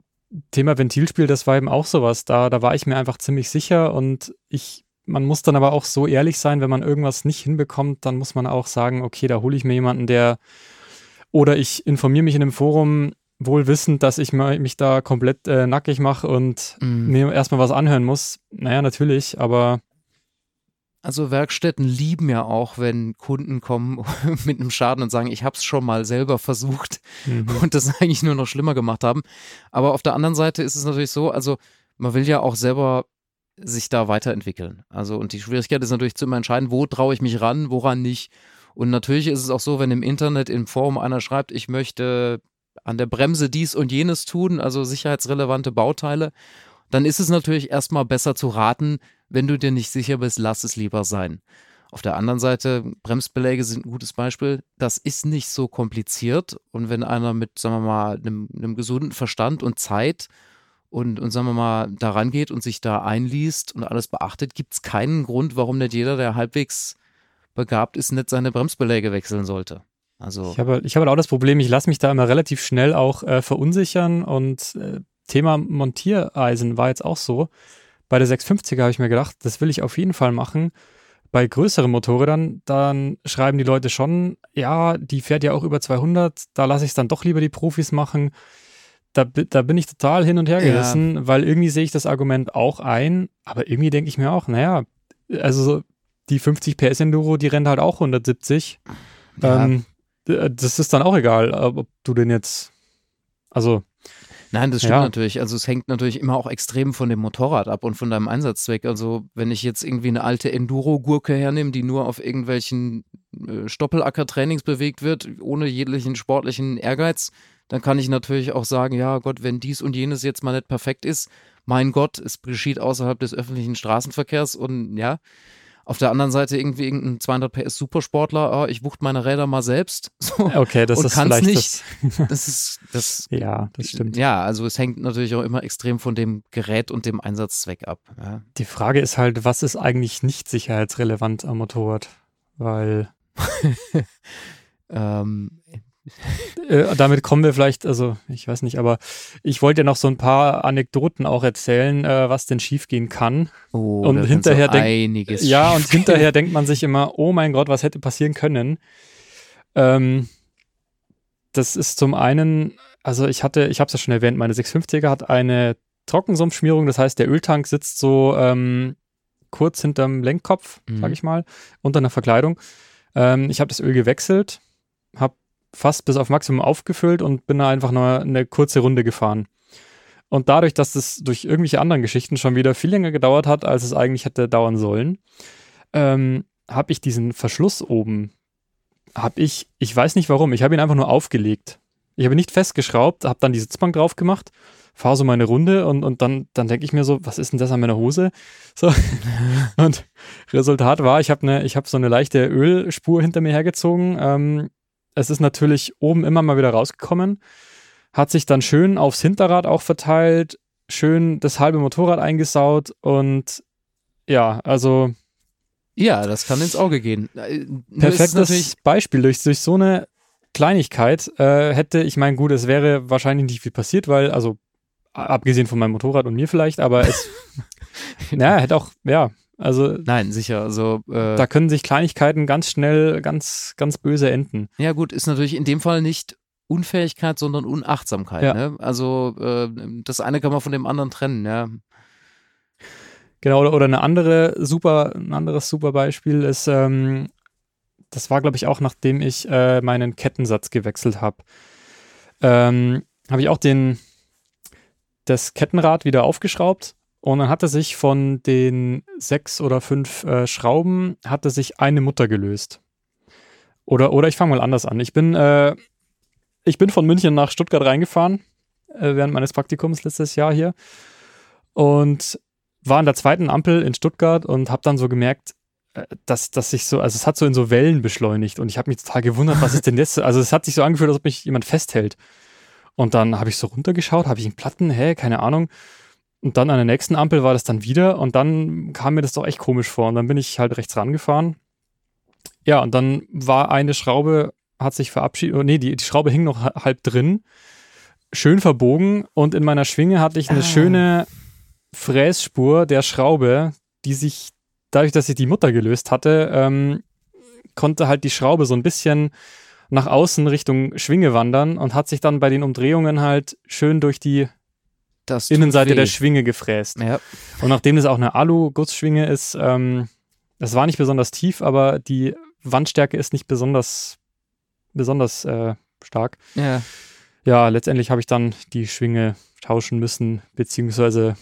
Thema Ventilspiel, das war eben auch sowas. Da, da war ich mir einfach ziemlich sicher und ich, man muss dann aber auch so ehrlich sein, wenn man irgendwas nicht hinbekommt, dann muss man auch sagen, okay, da hole ich mir jemanden, der oder ich informiere mich in einem Forum, wohl wissend, dass ich mich da komplett äh, nackig mache und mm. mir erstmal was anhören muss. Naja, natürlich, aber Also Werkstätten lieben ja auch, wenn Kunden kommen mit einem Schaden und sagen, ich habe es schon mal selber versucht mhm. und das eigentlich nur noch schlimmer gemacht haben. Aber auf der anderen Seite ist es natürlich so, also man will ja auch selber sich da weiterentwickeln. Also und die Schwierigkeit ist natürlich zu immer entscheiden, wo traue ich mich ran, woran nicht. Und natürlich ist es auch so, wenn im Internet im Forum einer schreibt, ich möchte an der Bremse dies und jenes tun, also sicherheitsrelevante Bauteile, dann ist es natürlich erstmal besser zu raten, wenn du dir nicht sicher bist, lass es lieber sein. Auf der anderen Seite, Bremsbeläge sind ein gutes Beispiel. Das ist nicht so kompliziert. Und wenn einer mit, sagen wir mal, einem, einem gesunden Verstand und Zeit und, und sagen wir mal, daran geht und sich da einliest und alles beachtet, gibt es keinen Grund, warum nicht jeder, der halbwegs begabt ist, nicht seine Bremsbeläge wechseln sollte. Also, ich habe ich habe auch das Problem, ich lasse mich da immer relativ schnell auch äh, verunsichern und äh, Thema Montiereisen war jetzt auch so. Bei der 650er habe ich mir gedacht, das will ich auf jeden Fall machen. Bei größeren Motorrädern, dann schreiben die Leute schon, ja, die fährt ja auch über 200, da lasse ich es dann doch lieber die Profis machen. Da, da bin ich total hin und her Ja. gerissen, weil irgendwie sehe ich das Argument auch ein, aber irgendwie denke ich mir auch, naja, also so die 50 PS Enduro, die rennt halt auch 170. Ja. Ähm, das ist dann auch egal, ob du den jetzt, also Nein, das stimmt Ja. natürlich. Also es hängt natürlich immer auch extrem von dem Motorrad ab und von deinem Einsatzzweck. Also wenn ich jetzt irgendwie eine alte Enduro-Gurke hernehme, die nur auf irgendwelchen äh, Stoppelacker-Trainings bewegt wird, ohne jeglichen sportlichen Ehrgeiz, dann kann ich natürlich auch sagen, ja Gott, wenn dies und jenes jetzt mal nicht perfekt ist, mein Gott, es geschieht außerhalb des öffentlichen Straßenverkehrs und ja, auf der anderen Seite irgendwie irgendein 200 PS Supersportler, ah, ich wucht meine Räder mal selbst. So, okay, das ist vielleicht nicht. das. das ist, das Ja, das stimmt. ja, also es hängt natürlich auch immer extrem von dem Gerät und dem Einsatzzweck ab. Ja. Die Frage ist halt, was ist eigentlich nicht sicherheitsrelevant am Motorrad? Weil Ähm, äh, damit kommen wir vielleicht, also ich weiß nicht, aber ich wollte ja noch so ein paar Anekdoten auch erzählen, äh, was denn schiefgehen kann. oh, Und hinterher so einiges. Ja, und hinterher denkt man sich immer, oh mein Gott, was hätte passieren können? Ähm, das ist zum einen, also ich hatte, ich habe es ja schon erwähnt, meine 650er hat eine Trockensumpfschmierung, das heißt, der Öltank sitzt so ähm, kurz hinterm Lenkkopf, Mhm. sag ich mal, unter einer Verkleidung. Ähm, ich habe das Öl gewechselt, habe fast bis auf Maximum aufgefüllt und bin da einfach nur eine kurze Runde gefahren. Und dadurch, dass das durch irgendwelche anderen Geschichten schon wieder viel länger gedauert hat, als es eigentlich hätte dauern sollen, ähm, habe ich diesen Verschluss oben, habe ich, ich weiß nicht warum, ich habe ihn einfach nur aufgelegt. Ich habe ihn nicht festgeschraubt, habe dann die Sitzbank drauf gemacht, fahre so meine Runde und, und dann, dann denke ich mir so, was ist denn das an meiner Hose? So. und Resultat war, ich habe ne, ich habe so eine leichte Ölspur hinter mir hergezogen. Ähm, es ist natürlich oben immer mal wieder rausgekommen, hat sich dann schön aufs Hinterrad auch verteilt, schön das halbe Motorrad eingesaut und ja, also Ja, das kann ins Auge gehen. Äh, perfektes Beispiel. Durch, durch so eine Kleinigkeit äh, hätte, ich meine, gut, es wäre wahrscheinlich nicht viel passiert, weil, also abgesehen von meinem Motorrad und mir vielleicht, aber es, ja, hätte auch, ja, also. Nein, sicher, also. Äh, da können sich Kleinigkeiten ganz schnell ganz, ganz böse enden. Ja, gut, ist natürlich in dem Fall nicht Unfähigkeit, sondern Unachtsamkeit. Ja. Ne? Also äh, das eine kann man von dem anderen trennen, ja. Genau, oder, oder eine andere super, ein anderes super Beispiel ist, ähm, das war, glaube ich, auch nachdem ich äh, meinen Kettensatz gewechselt habe. Ähm, habe ich auch den, das Kettenrad wieder aufgeschraubt und dann hatte sich von den sechs oder fünf äh, Schrauben, hatte sich eine Mutter gelöst. Oder, oder ich fange mal anders an. Ich bin, äh, ich bin von München nach Stuttgart reingefahren, äh, während meines Praktikums letztes Jahr hier. Und war an der zweiten Ampel in Stuttgart und habe dann so gemerkt, äh, dass, dass sich so, also es hat so in so Wellen beschleunigt und ich habe mich total gewundert, was ist denn jetzt? Also es hat sich so angefühlt, als ob mich jemand festhält. Und dann habe ich so runtergeschaut, habe ich einen Platten, hä, keine Ahnung. Und dann an der nächsten Ampel war das dann wieder und dann kam mir das doch echt komisch vor. Und dann bin ich halt rechts rangefahren. Ja, und dann war eine Schraube, hat sich verabschiedet, oh, nee, die, die Schraube hing noch halb drin, schön verbogen und in meiner Schwinge hatte ich eine ah. schöne Frässpur der Schraube, die sich, dadurch, dass ich die Mutter gelöst hatte, ähm, konnte halt die Schraube so ein bisschen nach außen Richtung Schwinge wandern und hat sich dann bei den Umdrehungen halt schön durch die Innenseite weh. der Schwinge gefräst. Ja. Und nachdem das auch eine Alu-Gussschwinge ist, ähm, das war nicht besonders tief, aber die Wandstärke ist nicht besonders, besonders äh, stark. Ja. Ja, letztendlich habe ich dann die Schwinge tauschen müssen, beziehungsweise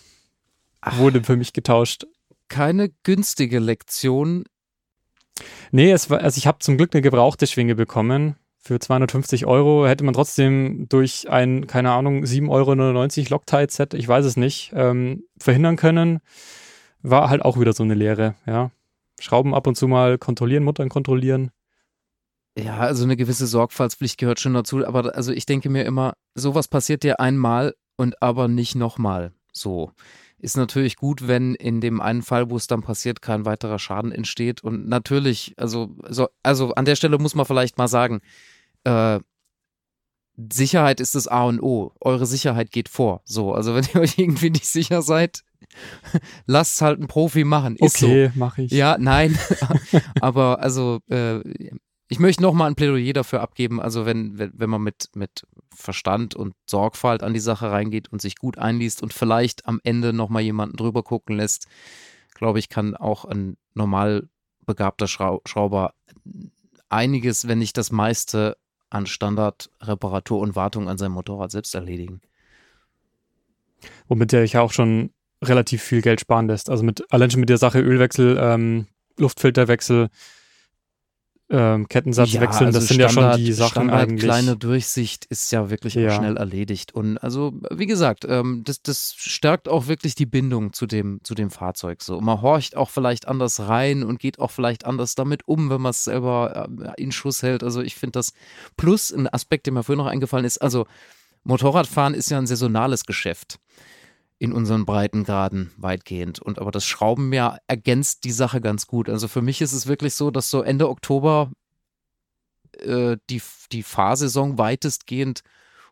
wurde für mich getauscht. Keine günstige Lektion. Nee, es war, also ich habe zum Glück eine gebrauchte Schwinge bekommen. Für 250 Euro hätte man trotzdem durch ein, keine Ahnung, 7,99 Euro Loctite-Set, ich weiß es nicht, ähm, verhindern können. War halt auch wieder so eine Lehre, ja. Schrauben ab und zu mal kontrollieren, Muttern kontrollieren. Ja, also eine gewisse Sorgfaltspflicht gehört schon dazu, aber also ich denke mir immer, sowas passiert dir einmal und aber nicht nochmal. So ist natürlich gut, wenn in dem einen Fall, wo es dann passiert, kein weiterer Schaden entsteht. Und natürlich, also, so, also an der Stelle muss man vielleicht mal sagen, äh, Sicherheit ist das A und O. Eure Sicherheit geht vor. So, also wenn ihr euch irgendwie nicht sicher seid, lasst es halt einen Profi machen. Ist okay, so. mache ich. Ja, nein. Aber also äh, ich möchte nochmal ein Plädoyer dafür abgeben, also wenn, wenn, wenn man mit, mit Verstand und Sorgfalt an die Sache reingeht und sich gut einliest und vielleicht am Ende nochmal jemanden drüber gucken lässt, glaube ich, kann auch ein normal begabter Schrau Schrauber einiges, wenn nicht das meiste an Standardreparatur und Wartung an seinem Motorrad selbst erledigen. Womit er ja auch schon relativ viel Geld sparen lässt. Also mit allein schon mit der Sache Ölwechsel, ähm, Luftfilterwechsel, ähm, Kettensatz ja, wechseln, also das sind Standard, ja schon die Sachen Standard, eigentlich. kleine Durchsicht ist ja wirklich ja. schnell erledigt. Und also, wie gesagt, ähm, das, das stärkt auch wirklich die Bindung zu dem, zu dem Fahrzeug. So. Man horcht auch vielleicht anders rein und geht auch vielleicht anders damit um, wenn man es selber äh, in Schuss hält. Also ich finde das plus ein Aspekt, der mir vorhin noch eingefallen ist, also Motorradfahren ist ja ein saisonales Geschäft in unseren Breitengraden weitgehend. Und aber das Schraubenmeer ergänzt die Sache ganz gut. Also für mich ist es wirklich so, dass so Ende Oktober äh, die, die Fahrsaison weitestgehend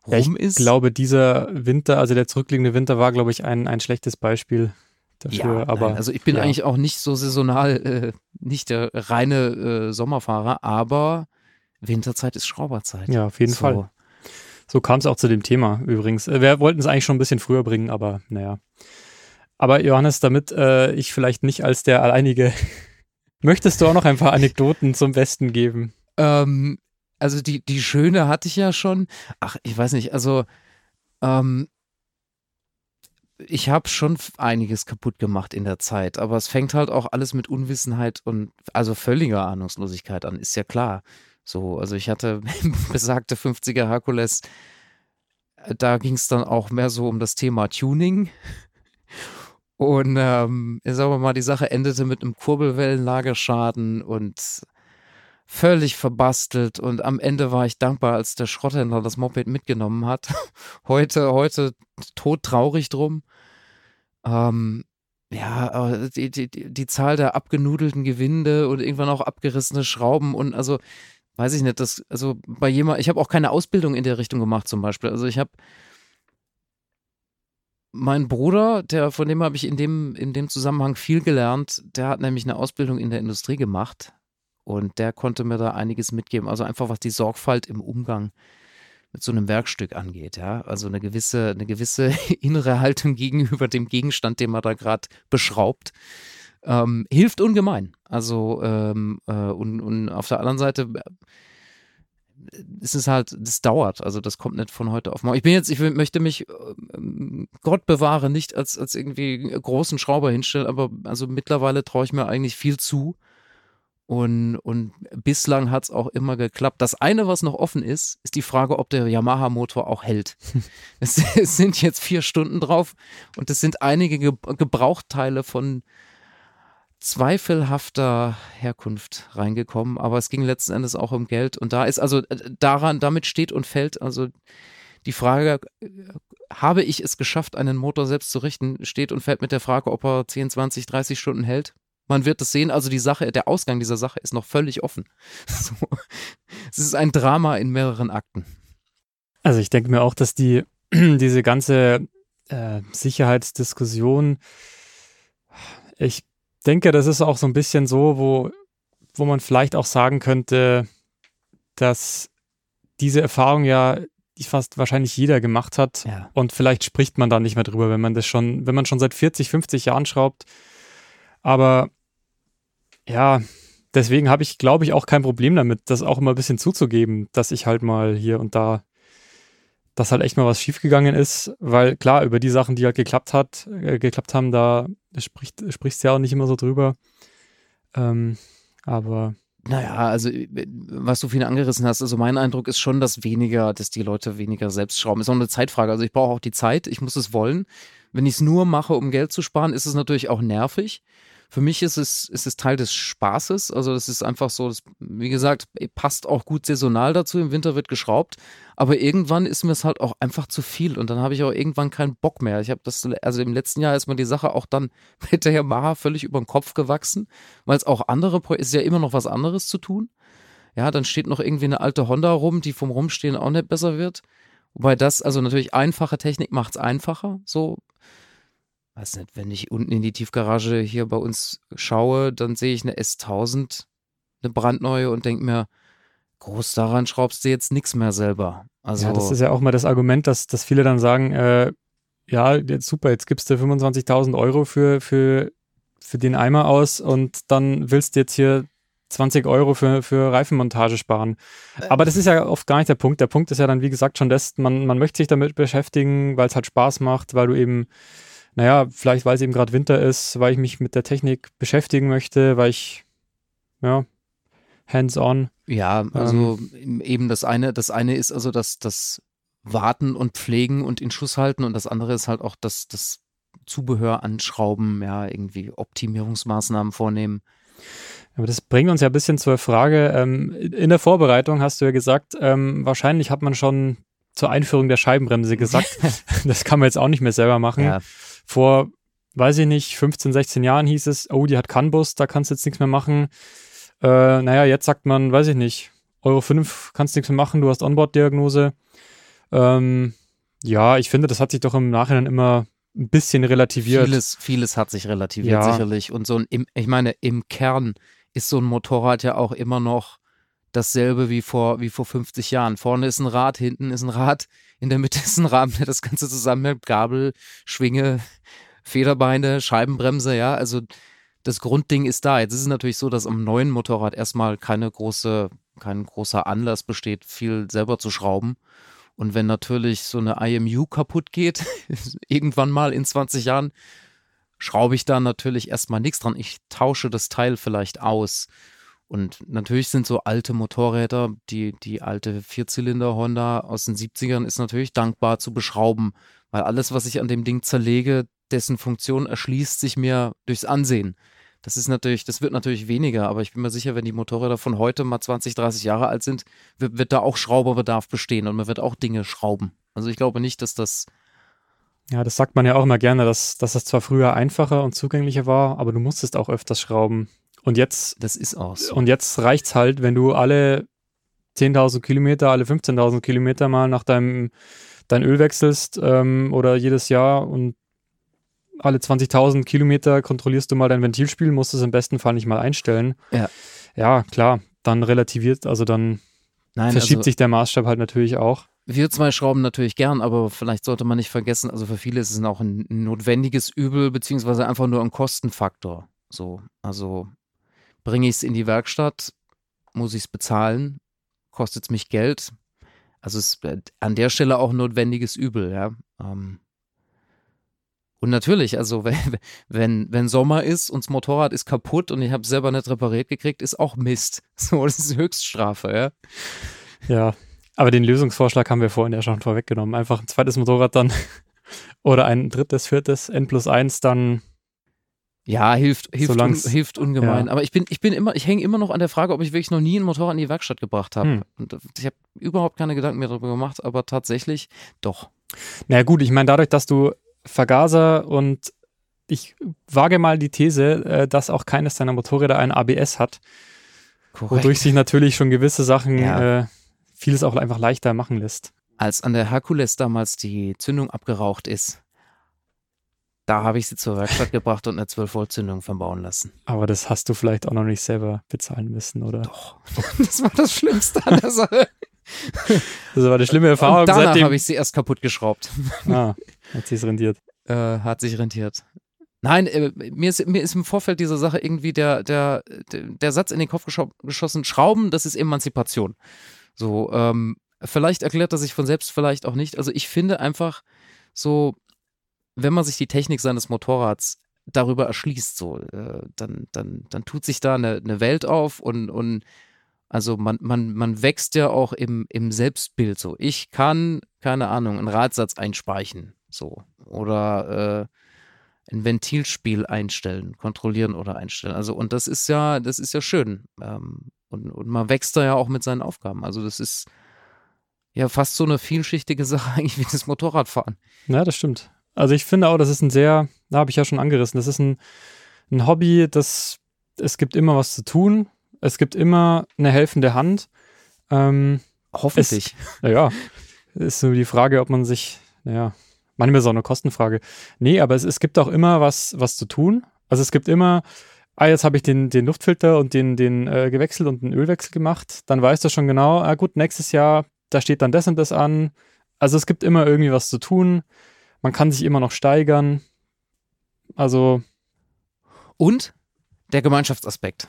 rum ja, ist. Ich glaube, dieser Winter, also der zurückliegende Winter war, glaube ich, ein, ein schlechtes Beispiel dafür. Ja, aber, nein, also ich bin ja. eigentlich auch nicht so saisonal, äh, nicht der reine äh, Sommerfahrer, aber Winterzeit ist Schrauberzeit. Ja, auf jeden so. Fall. So kam es auch zu dem Thema übrigens. Äh, wir wollten es eigentlich schon ein bisschen früher bringen, aber naja. Aber Johannes, damit äh, ich vielleicht nicht als der alleinige, möchtest du auch noch ein paar Anekdoten zum Besten geben? Ähm, also die, die schöne hatte ich ja schon. Ach, ich weiß nicht, also ähm, ich habe schon einiges kaputt gemacht in der Zeit, aber es fängt halt auch alles mit Unwissenheit und also völliger Ahnungslosigkeit an, ist ja klar. So, also ich hatte besagte 50er Herkules, äh, da ging es dann auch mehr so um das Thema Tuning. Und ähm, sagen wir mal, die Sache endete mit einem Kurbelwellenlagerschaden und völlig verbastelt. Und am Ende war ich dankbar, als der Schrotthändler das Moped mitgenommen hat. heute, heute todtraurig drum. Ähm, ja, die, die, die Zahl der abgenudelten Gewinde und irgendwann auch abgerissene Schrauben und also weiß ich nicht, das, also bei jemand, ich habe auch keine Ausbildung in der Richtung gemacht zum Beispiel. Also ich habe mein Bruder, der, von dem habe ich in dem, in dem Zusammenhang viel gelernt, der hat nämlich eine Ausbildung in der Industrie gemacht und der konnte mir da einiges mitgeben. Also einfach was die Sorgfalt im Umgang mit so einem Werkstück angeht, ja. Also eine gewisse, eine gewisse innere Haltung gegenüber dem Gegenstand, den man da gerade beschraubt, ähm, hilft ungemein. Also ähm, äh, und, und auf der anderen Seite es ist halt, das dauert, also das kommt nicht von heute auf morgen. Ich bin jetzt, ich möchte mich, ähm, Gott bewahre, nicht als, als irgendwie großen Schrauber hinstellen, aber also mittlerweile traue ich mir eigentlich viel zu. Und, und bislang hat es auch immer geklappt. Das eine, was noch offen ist, ist die Frage, ob der Yamaha-Motor auch hält. es, es, sind jetzt vier Stunden drauf und es sind einige Gebrauchteile von zweifelhafter Herkunft reingekommen, aber es ging letzten Endes auch um Geld und da ist also äh, daran, damit steht und fällt also die Frage, äh, habe ich es geschafft, einen Motor selbst zu richten, steht und fällt mit der Frage, ob er 10, 20, 30 Stunden hält. Man wird es sehen, also die Sache, der Ausgang dieser Sache ist noch völlig offen. So. Es ist ein Drama in mehreren Akten. Also ich denke mir auch, dass die diese ganze äh, Sicherheitsdiskussion, ich denke, das ist auch so ein bisschen so, wo, wo man vielleicht auch sagen könnte, dass diese Erfahrung ja fast wahrscheinlich jeder gemacht hat ja. und vielleicht spricht man da nicht mehr drüber, wenn man das schon, wenn man schon seit 40, 50 Jahren schraubt. Aber ja, deswegen habe ich, glaube ich, auch kein Problem damit, das auch immer ein bisschen zuzugeben, dass ich halt mal hier und da, dass halt echt mal was schiefgegangen ist, weil klar, über die Sachen, die halt geklappt hat, äh, geklappt haben, da spricht, sprichst ja auch nicht immer so drüber. Ähm, aber naja, also was du viel angerissen hast, also mein Eindruck ist schon, dass weniger, dass die Leute weniger selbst schrauben. Ist auch eine Zeitfrage. Also ich brauche auch die Zeit, ich muss es wollen. Wenn ich es nur mache, um Geld zu sparen, ist es natürlich auch nervig. Für mich ist es, ist es Teil des Spaßes. Also das ist einfach so, das, wie gesagt, passt auch gut saisonal dazu. Im Winter wird geschraubt. Aber irgendwann ist mir es halt auch einfach zu viel und dann habe ich auch irgendwann keinen Bock mehr. Ich habe das, also im letzten Jahr ist mir die Sache auch dann mit der Yamaha völlig über den Kopf gewachsen, weil es auch andere, ist ja immer noch was anderes zu tun. Ja, dann steht noch irgendwie eine alte Honda rum, die vom Rumstehen auch nicht besser wird. Wobei das, also natürlich einfache Technik macht es einfacher, so weiß nicht, wenn ich unten in die Tiefgarage hier bei uns schaue, dann sehe ich eine S1000, eine brandneue und denke mir, groß daran schraubst du jetzt nichts mehr selber. Also, ja, das ist ja auch mal das Argument, dass, dass viele dann sagen, äh, ja, jetzt super, jetzt gibst du 25.000 Euro für, für, für den Eimer aus und dann willst du jetzt hier 20 Euro für, für Reifenmontage sparen. Äh. Aber das ist ja oft gar nicht der Punkt. Der Punkt ist ja dann, wie gesagt, schon das, man, man möchte sich damit beschäftigen, weil es halt Spaß macht, weil du eben naja, vielleicht weil es eben gerade Winter ist, weil ich mich mit der Technik beschäftigen möchte, weil ich, ja, hands-on. Ja, also ähm, eben das eine, das eine ist also das, das Warten und Pflegen und in Schuss halten und das andere ist halt auch das, das Zubehör anschrauben, ja, irgendwie Optimierungsmaßnahmen vornehmen. Aber das bringt uns ja ein bisschen zur Frage, ähm, in der Vorbereitung hast du ja gesagt, ähm, wahrscheinlich hat man schon zur Einführung der Scheibenbremse gesagt. das kann man jetzt auch nicht mehr selber machen. Ja. Vor, weiß ich nicht, 15, 16 Jahren hieß es, oh, die hat CAN-Bus, da kannst du jetzt nichts mehr machen. Äh, naja, jetzt sagt man, weiß ich nicht, Euro 5 kannst du nichts mehr machen, du hast Onboard-Diagnose. Ähm, ja, ich finde, das hat sich doch im Nachhinein immer ein bisschen relativiert. Vieles, vieles hat sich relativiert, ja. sicherlich. Und so ein, ich meine, im Kern ist so ein Motorrad ja auch immer noch dasselbe wie vor, wie vor 50 Jahren. Vorne ist ein Rad, hinten ist ein Rad, in der Mitte ist ein Rahmen, der das Ganze zusammenhält. Gabel, Schwinge, Federbeine, Scheibenbremse, ja. Also das Grundding ist da. Jetzt ist es natürlich so, dass am neuen Motorrad erstmal keine große, kein großer Anlass besteht, viel selber zu schrauben. Und wenn natürlich so eine IMU kaputt geht, irgendwann mal in 20 Jahren, schraube ich da natürlich erstmal nichts dran. Ich tausche das Teil vielleicht aus. Und natürlich sind so alte Motorräder, die, die alte Vierzylinder Honda aus den 70ern ist natürlich dankbar zu beschrauben, weil alles, was ich an dem Ding zerlege, dessen Funktion erschließt sich mir durchs Ansehen. Das ist natürlich, das wird natürlich weniger, aber ich bin mir sicher, wenn die Motorräder von heute mal 20, 30 Jahre alt sind, wird, wird da auch Schrauberbedarf bestehen und man wird auch Dinge schrauben. Also ich glaube nicht, dass das ja, das sagt man ja auch immer gerne, dass, dass das zwar früher einfacher und zugänglicher war, aber du musstest auch öfters schrauben. Und jetzt, das ist auch so. Und jetzt reicht's halt, wenn du alle 10.000 Kilometer, alle 15.000 Kilometer mal nach deinem dein Öl wechselst ähm, oder jedes Jahr und alle 20.000 Kilometer kontrollierst du mal dein Ventilspiel, musst es im besten Fall nicht mal einstellen. Ja. Ja, klar, dann relativiert, also dann Nein, verschiebt also, sich der Maßstab halt natürlich auch. Wir zwei schrauben natürlich gern, aber vielleicht sollte man nicht vergessen, also für viele ist es auch ein notwendiges Übel, beziehungsweise einfach nur ein Kostenfaktor. So, also bringe ich es in die Werkstatt, muss ich es bezahlen, kostet es mich Geld. Also es ist an der Stelle auch notwendiges Übel, ja. Ähm, und natürlich, also wenn, wenn, wenn Sommer ist und das Motorrad ist kaputt und ich habe es selber nicht repariert gekriegt, ist auch Mist. So, das ist Höchststrafe, ja. Ja, aber den Lösungsvorschlag haben wir vorhin ja schon vorweggenommen. Einfach ein zweites Motorrad dann oder ein drittes, viertes, N plus eins dann. Ja, hilft, hilft, un, hilft ungemein. ja. Aber ich bin, ich bin immer, ich hänge immer noch an der Frage, ob ich wirklich noch nie ein Motorrad in die Werkstatt gebracht habe. Hm. Und ich habe überhaupt keine Gedanken mehr darüber gemacht, aber tatsächlich doch. Naja, gut, ich meine, dadurch, dass du Vergaser und ich wage mal die These, äh, dass auch keines deiner Motorräder ein ABS hat, Korrekt. wodurch sich natürlich schon gewisse Sachen, Ja. äh, vieles auch einfach leichter machen lässt. Als an der Herkules damals die Zündung abgeraucht ist, da habe ich sie zur Werkstatt gebracht und eine 12-Volt-Zündung verbauen lassen. Aber das hast du vielleicht auch noch nicht selber bezahlen müssen, oder? Doch. Das war das Schlimmste an der Sache. Das war eine schlimme Erfahrung. Und danach habe ich sie erst kaputt geschraubt. ah, hat sich's rendiert. Äh, hat sich rentiert. Nein, äh, mir, ist, mir ist im Vorfeld dieser Sache irgendwie der, der, der, Satz in den Kopf gescho geschossen, Schrauben, das ist Emanzipation. So, ähm, vielleicht erklärt er sich von selbst, vielleicht auch nicht. Also ich finde einfach so, wenn man sich die Technik seines Motorrads darüber erschließt, so, äh, dann, dann, dann tut sich da eine, eine Welt auf und, und also man, man, man wächst ja auch im, im Selbstbild so. Ich kann, keine Ahnung, einen Radsatz einspeichen, so. Oder äh, ein Ventilspiel einstellen, kontrollieren oder einstellen. Also, und das ist ja, das ist ja schön. Ähm, und, und man wächst da ja auch mit seinen Aufgaben. Also, das ist ja fast so eine vielschichtige Sache eigentlich wie das Motorradfahren. Ja, das stimmt. Also ich finde auch, das ist ein sehr, da habe ich ja schon angerissen, das ist ein, ein Hobby, das, es gibt immer was zu tun, es gibt immer eine helfende Hand. Ähm, Hoffentlich. naja, ist nur die Frage, ob man sich, naja, manchmal ist es auch eine Kostenfrage. Nee, aber es, es gibt auch immer was, was zu tun. Also es gibt immer, ah, jetzt habe ich den, den Luftfilter und den, den äh, gewechselt und einen Ölwechsel gemacht, dann weißt du schon genau, ah gut, nächstes Jahr, da steht dann das und das an. Also es gibt immer irgendwie was zu tun. Man kann sich immer noch steigern. Also, Und der Gemeinschaftsaspekt.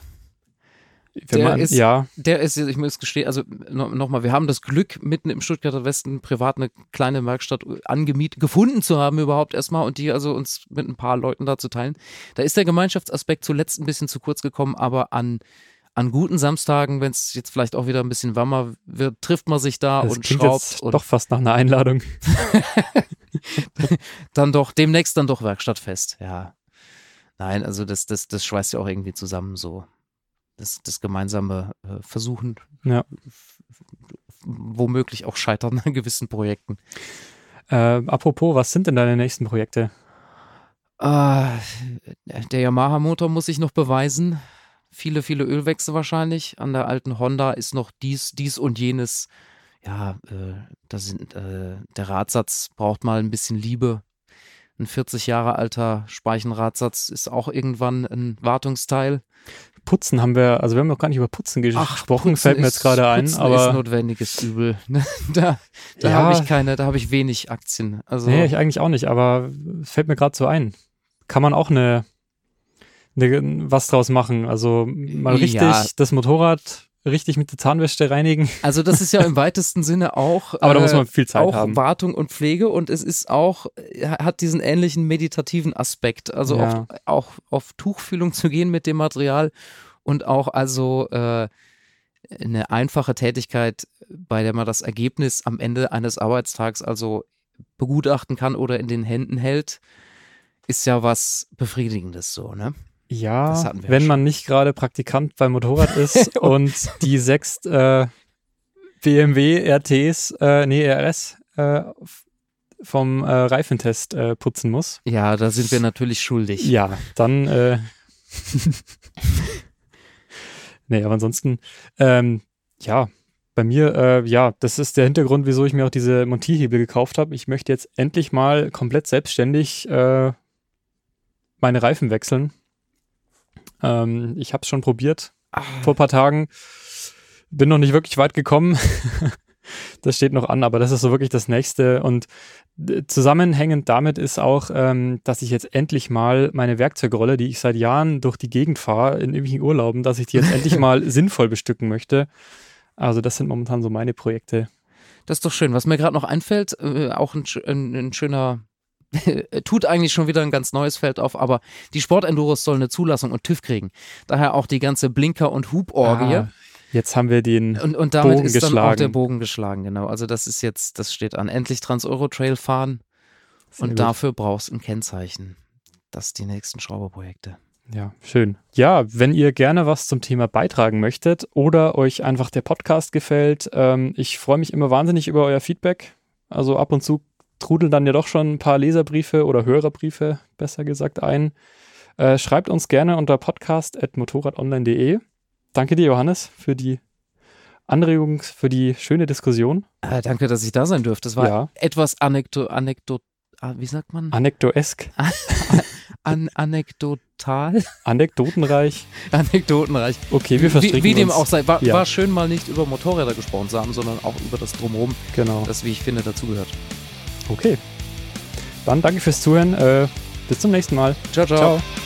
wenn Der man, ist- ja, Der ist, ich muss gestehen, also no, nochmal, wir haben das Glück, mitten im Stuttgarter Westen privat eine kleine Werkstatt angemietet, gefunden zu haben überhaupt erstmal und die also uns mit ein paar Leuten da zu teilen. Da ist der Gemeinschaftsaspekt zuletzt ein bisschen zu kurz gekommen, aber an, an guten Samstagen, wenn es jetzt vielleicht auch wieder ein bisschen wärmer wird, trifft man sich da das und schraubt jetzt und doch fast nach einer Einladung. dann doch, demnächst dann doch Werkstattfest, ja. Nein, also das, das, das schweißt ja auch irgendwie zusammen so. Das, das gemeinsame äh, Versuchen, Ja. womöglich auch Scheitern an gewissen Projekten. Äh, apropos, was sind denn deine nächsten Projekte? Äh, der Yamaha-Motor muss sich noch beweisen. Viele, viele Ölwechsel wahrscheinlich. An der alten Honda ist noch dies, dies und jenes. Ja, äh, da sind, äh, der Radsatz braucht mal ein bisschen Liebe. Ein 40 Jahre alter Speichenradsatz ist auch irgendwann ein Wartungsteil. Putzen haben wir, also wir haben noch gar nicht über Putzen gesprochen, Putzen fällt mir ist- jetzt gerade ein, Putzen ist aber notwendiges Übel. da da Ja. habe ich keine, da habe ich wenig Aktien. Also nee, ich eigentlich auch nicht, aber fällt mir gerade so ein. Kann man auch eine, eine was draus machen, also mal richtig Ja. das Motorrad richtig mit der Zahnwäsche reinigen, Also das ist ja im weitesten Sinne auch. aber da äh, muss man viel Zeit auch haben. Wartung und Pflege und es ist auch, äh, hat diesen ähnlichen meditativen Aspekt. Also Ja. auch, auch auf Tuchfühlung zu gehen mit dem Material und auch also äh, eine einfache Tätigkeit, bei der man das Ergebnis am Ende eines Arbeitstags also begutachten kann oder in den Händen hält, ist ja was Befriedigendes so, ne? Ja, wenn schon. man nicht gerade Praktikant beim Motorrad ist und die sechs äh, BMW RTs, äh, nee, RS äh, vom äh, Reifentest äh, putzen muss. Ja, da sind wir natürlich schuldig. Ja, dann äh, Nee, aber ansonsten, ähm, ja, bei mir, äh, ja, das ist der Hintergrund, wieso ich mir auch diese Montierhebel gekauft habe. Ich möchte jetzt endlich mal komplett selbstständig äh, meine Reifen wechseln. Ähm, ich habe es schon probiert ah. vor ein paar Tagen. Bin noch nicht wirklich weit gekommen. das steht noch an, aber das ist so wirklich das nächste. Und zusammenhängend damit ist auch, ähm, dass ich jetzt endlich mal meine Werkzeugrolle, die ich seit Jahren durch die Gegend fahre, in irgendwelchen Urlauben, dass ich die jetzt endlich mal sinnvoll bestücken möchte. Also das sind momentan so meine Projekte. Das ist doch schön. Was mir gerade noch einfällt, äh, auch ein, ein, ein schöner tut eigentlich schon wieder ein ganz neues Feld auf, aber die Sportenduros sollen eine Zulassung und TÜV kriegen. Daher auch die ganze Blinker- und Huborgie. Ah, jetzt haben wir den und, und damit Bogen ist geschlagen. dann auch der Bogen geschlagen, genau. Also das ist jetzt, das steht an. Endlich Trans-Euro-Trail fahren Sehr und gut. dafür brauchst du ein Kennzeichen. Das sind die nächsten Schrauberprojekte. Ja, schön. Ja, wenn ihr gerne was zum Thema beitragen möchtet oder euch einfach der Podcast gefällt, ähm, ich freue mich immer wahnsinnig über euer Feedback. Also ab und zu trudeln dann ja doch schon ein paar Leserbriefe oder Hörerbriefe, besser gesagt, ein. Äh, schreibt uns gerne unter podcast.motorradonline.de. Danke dir, Johannes, für die Anregung, für die schöne Diskussion. Äh, danke, dass ich da sein durfte. Das war ja. etwas anekdo, anekdot, ah, wie sagt man? Anekdoesk. An anekdotal. Anekdotenreich. Anekdotenreich. Okay, wir verstricken Wie, wie dem auch sei. War, ja. war schön, mal nicht über Motorräder gesprochen zu haben, sondern auch über das Drumherum. Genau. Das, wie ich finde, dazugehört. Okay. Dann danke fürs Zuhören. Äh, bis zum nächsten Mal. ciao. ciao. ciao.